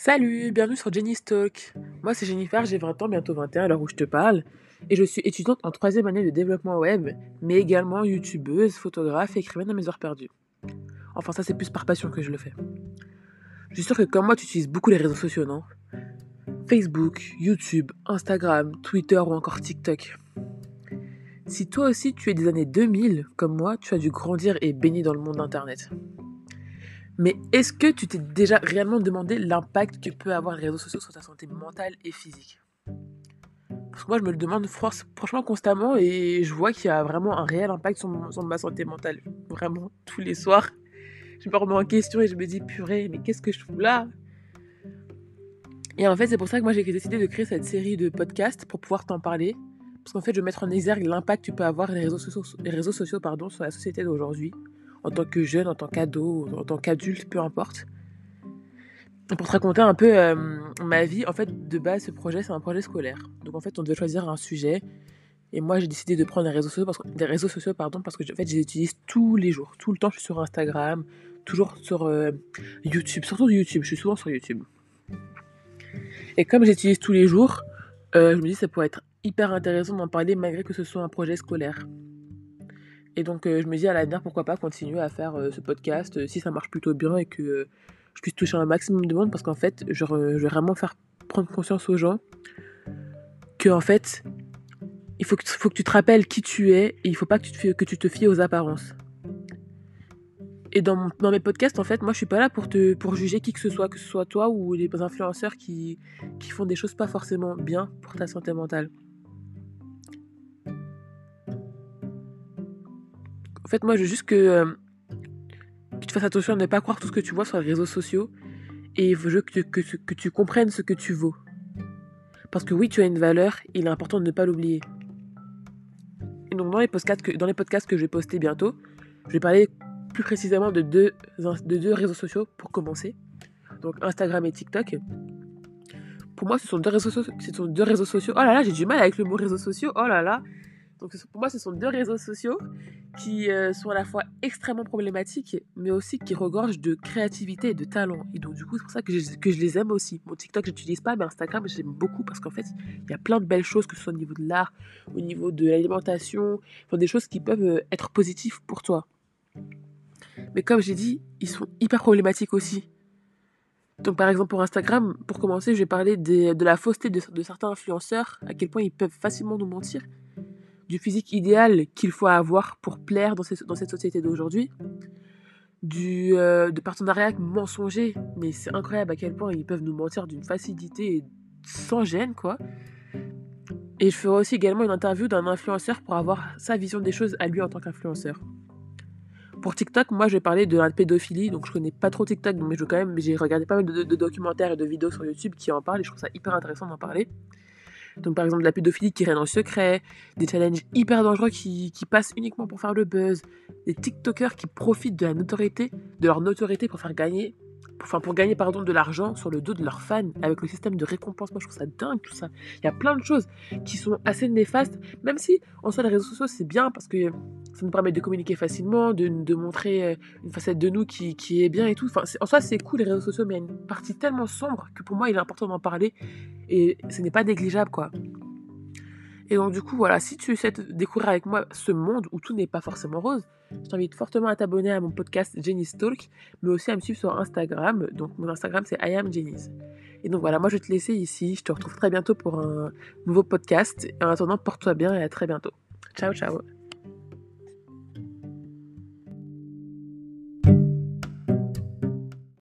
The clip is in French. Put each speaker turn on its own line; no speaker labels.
Salut, bienvenue sur Jenny's Talk. Moi c'est Jennifer, j'ai 20 ans, bientôt 21 à l'heure où je te parle. Et je suis étudiante en troisième année de développement web, mais également youtubeuse, photographe et écrivaine à mes heures perdues. Enfin ça c'est plus par passion que je le fais. Je suis sûre que comme moi tu utilises beaucoup les réseaux sociaux, non? Facebook, YouTube, Instagram, Twitter ou encore TikTok. Si toi aussi tu es des années 2000, comme moi, tu as dû grandir et baigner dans le monde d'Internet. Mais est-ce que tu t'es déjà réellement demandé l'impact que peut avoir les réseaux sociaux sur ta santé mentale et physique? Parce que moi, je me le demande franchement constamment et je vois qu'il y a vraiment un réel impact sur, ma santé mentale. Vraiment, tous les soirs, je me remets en question et je me dis, purée, mais qu'est-ce que je fous là? Et en fait, c'est pour ça que moi, j'ai décidé de créer cette série de podcasts pour pouvoir t'en parler. Parce qu'en fait, je veux mettre en exergue l'impact que peut avoir les réseaux sociaux, les réseaux sociaux sur la société d'aujourd'hui en tant que jeune, en tant qu'ado, en tant qu'adulte, peu importe. Pour te raconter un peu euh, ma vie, en fait, de base, ce projet, c'est un projet scolaire. Donc, en fait, on devait choisir un sujet. Et moi, j'ai décidé de prendre les réseaux sociaux parce que, des réseaux sociaux, pardon, parce que en fait, je les utilise tous les jours. Tout le temps, je suis sur Instagram, toujours sur euh, YouTube, surtout YouTube. Je suis souvent sur YouTube. Et comme j'utilise tous les jours, euh, je me dis que ça pourrait être hyper intéressant d'en parler malgré que ce soit un projet scolaire. Et donc, euh, je me dis à l'avenir, pourquoi pas continuer à faire euh, ce podcast euh, si ça marche plutôt bien et que je puisse toucher un maximum de monde parce qu'en fait, je, vais vraiment faire prendre conscience aux gens que, en fait, il faut que, tu te rappelles qui tu es et il faut pas que tu te, que fies aux apparences. Et dans, mes podcasts, en fait, moi, je suis pas là pour te juger qui que ce soit, que ce soit toi ou les influenceurs qui, qui font des choses pas forcément bien pour ta santé mentale. En fait, moi, je veux juste que, euh, tu fasses attention à ne pas croire tout ce que tu vois sur les réseaux sociaux. Et je veux que, que, que tu comprennes ce que tu vaux. Parce que oui, tu as une valeur, il est important de ne pas l'oublier. Donc, dans les, podcasts que, dans les podcasts que je vais poster bientôt, je vais parler plus précisément de deux, de deux réseaux sociaux pour commencer. Donc, Instagram et TikTok. Pour moi, ce sont deux réseaux sociaux. Ce sont deux réseaux sociaux. Oh là là, j'ai du mal avec le mot réseaux sociaux. Oh là là. Donc pour moi, ce sont deux réseaux sociaux qui euh, sont à la fois extrêmement problématiques, mais aussi qui regorgent de créativité et de talent. Et donc du coup, c'est pour ça que je, les aime aussi. Mon TikTok, je n'utilise pas, mais Instagram, j'aime beaucoup parce qu'en fait, il y a plein de belles choses, que ce soit au niveau de l'art, au niveau de l'alimentation, enfin, des choses qui peuvent euh, être positives pour toi. Mais comme j'ai dit, ils sont hyper problématiques aussi. Donc par exemple pour Instagram, pour commencer, je vais parler de la fausseté de certains influenceurs, à quel point ils peuvent facilement nous mentir du physique idéal qu'il faut avoir pour plaire dans, dans cette société d'aujourd'hui, du euh, de partenariats mensongers, mais c'est incroyable à quel point ils peuvent nous mentir d'une facilité sans gêne, quoi. Et je ferai aussi également une interview d'un influenceur pour avoir sa vision des choses à lui en tant qu'influenceur. Pour TikTok, moi je vais parler de la pédophilie, donc je connais pas trop TikTok, mais je quand même, j'ai regardé pas mal de, de, documentaires et de vidéos sur YouTube qui en parlent et je trouve ça hyper intéressant d'en parler. Donc par exemple la pédophilie qui règne en secret, des challenges hyper dangereux qui, qui, passent uniquement pour faire le buzz, des TikTokers qui profitent de la notoriété, de leur notoriété pour faire gagner, enfin pour gagner pardon de l'argent sur le dos de leurs fans avec le système de récompense. Moi je trouve ça dingue tout ça. Il y a plein de choses qui sont assez néfastes, même si en soi les réseaux sociaux c'est bien parce que ça nous permet de communiquer facilement, de, montrer euh, une facette de nous qui, est bien et tout. En soi c'est cool les réseaux sociaux, mais il y a une partie tellement sombre que pour moi il est important d'en parler et ce n'est pas négligeable quoi. Et donc du coup, voilà, si tu souhaites découvrir avec moi ce monde où tout n'est pas forcément rose, je t'invite fortement à t'abonner à mon podcast Jenny's Talk, mais aussi à me suivre sur Instagram. Donc mon Instagram c'est I am Et donc voilà, moi je vais te laisser ici. Je te retrouve très bientôt pour un nouveau podcast. En attendant, porte-toi bien et à très bientôt. Ciao, ciao.